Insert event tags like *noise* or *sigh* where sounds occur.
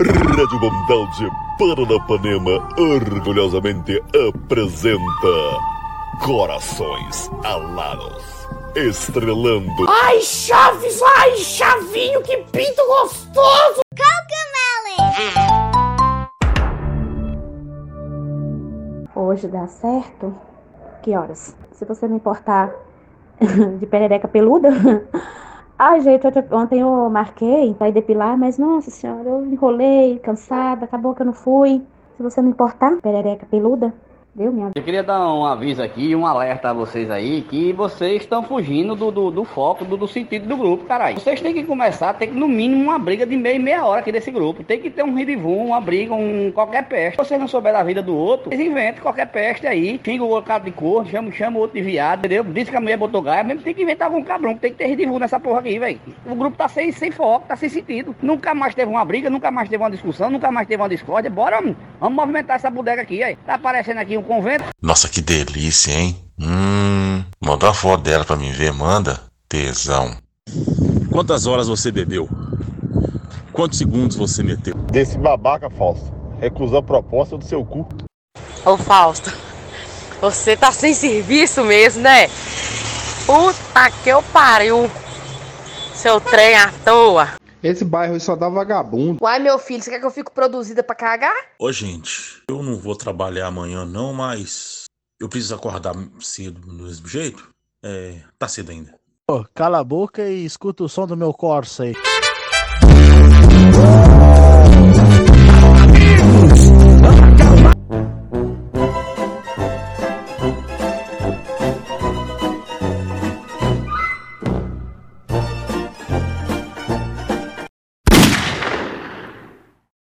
Rádio Mundial de Paranapanema orgulhosamente apresenta Corações Alados. Estrelando Ai, Chaves! Ai, Chavinho, que pinto gostoso! Hoje dá certo? Que horas? Se você não importar *laughs* de perereca peluda. Ai, gente, ontem- eu marquei pra ir depilar, mas nossa senhora, eu enrolei, cansada, acabou que eu não fui. Se você não importar, perereca peluda, deu minha Eu queria dar um aviso aqui, um alerta a vocês aí, que vocês estão fugindo do, do, do foco, do, do sentido do grupo, caralho. Vocês têm que começar, tem que no mínimo uma briga de meia meia hora aqui desse grupo. Tem que ter um ridivum, uma briga, um qualquer peste. Se vocês não souberem da vida do outro, vocês inventem qualquer peste aí, xinga o outro cara de cor, chama, chama o outro de viado, entendeu? Diz que a mulher botou gaia, mesmo tem que inventar algum cabrão, tem que ter ridivum nessa porra aqui, velho. O grupo tá sem, sem foco, tá sem sentido. Nunca mais teve uma briga, nunca mais teve uma discussão, nunca mais teve uma discórdia. Bora, vamos movimentar essa bodega aqui, aí. Tá aparecendo aqui um convento. Nossa, que delícia, hein? Hum, manda uma foto dela pra mim ver, manda. Tesão. Quantas horas você bebeu? Quantos segundos você meteu? Desse babaca, Fausto. Recusou a proposta do seu cu. Ô Fausto, você tá sem serviço mesmo, né? Puta que eu pariu. Seu trem à toa. Esse bairro só dá vagabundo. Uai, meu filho, você quer que eu fique produzida pra cagar? Ô, gente, eu não vou trabalhar amanhã não, mas eu preciso acordar cedo do mesmo jeito. É, tá cedo ainda. Pô, cala a boca e escuta o som do meu Corsa aí.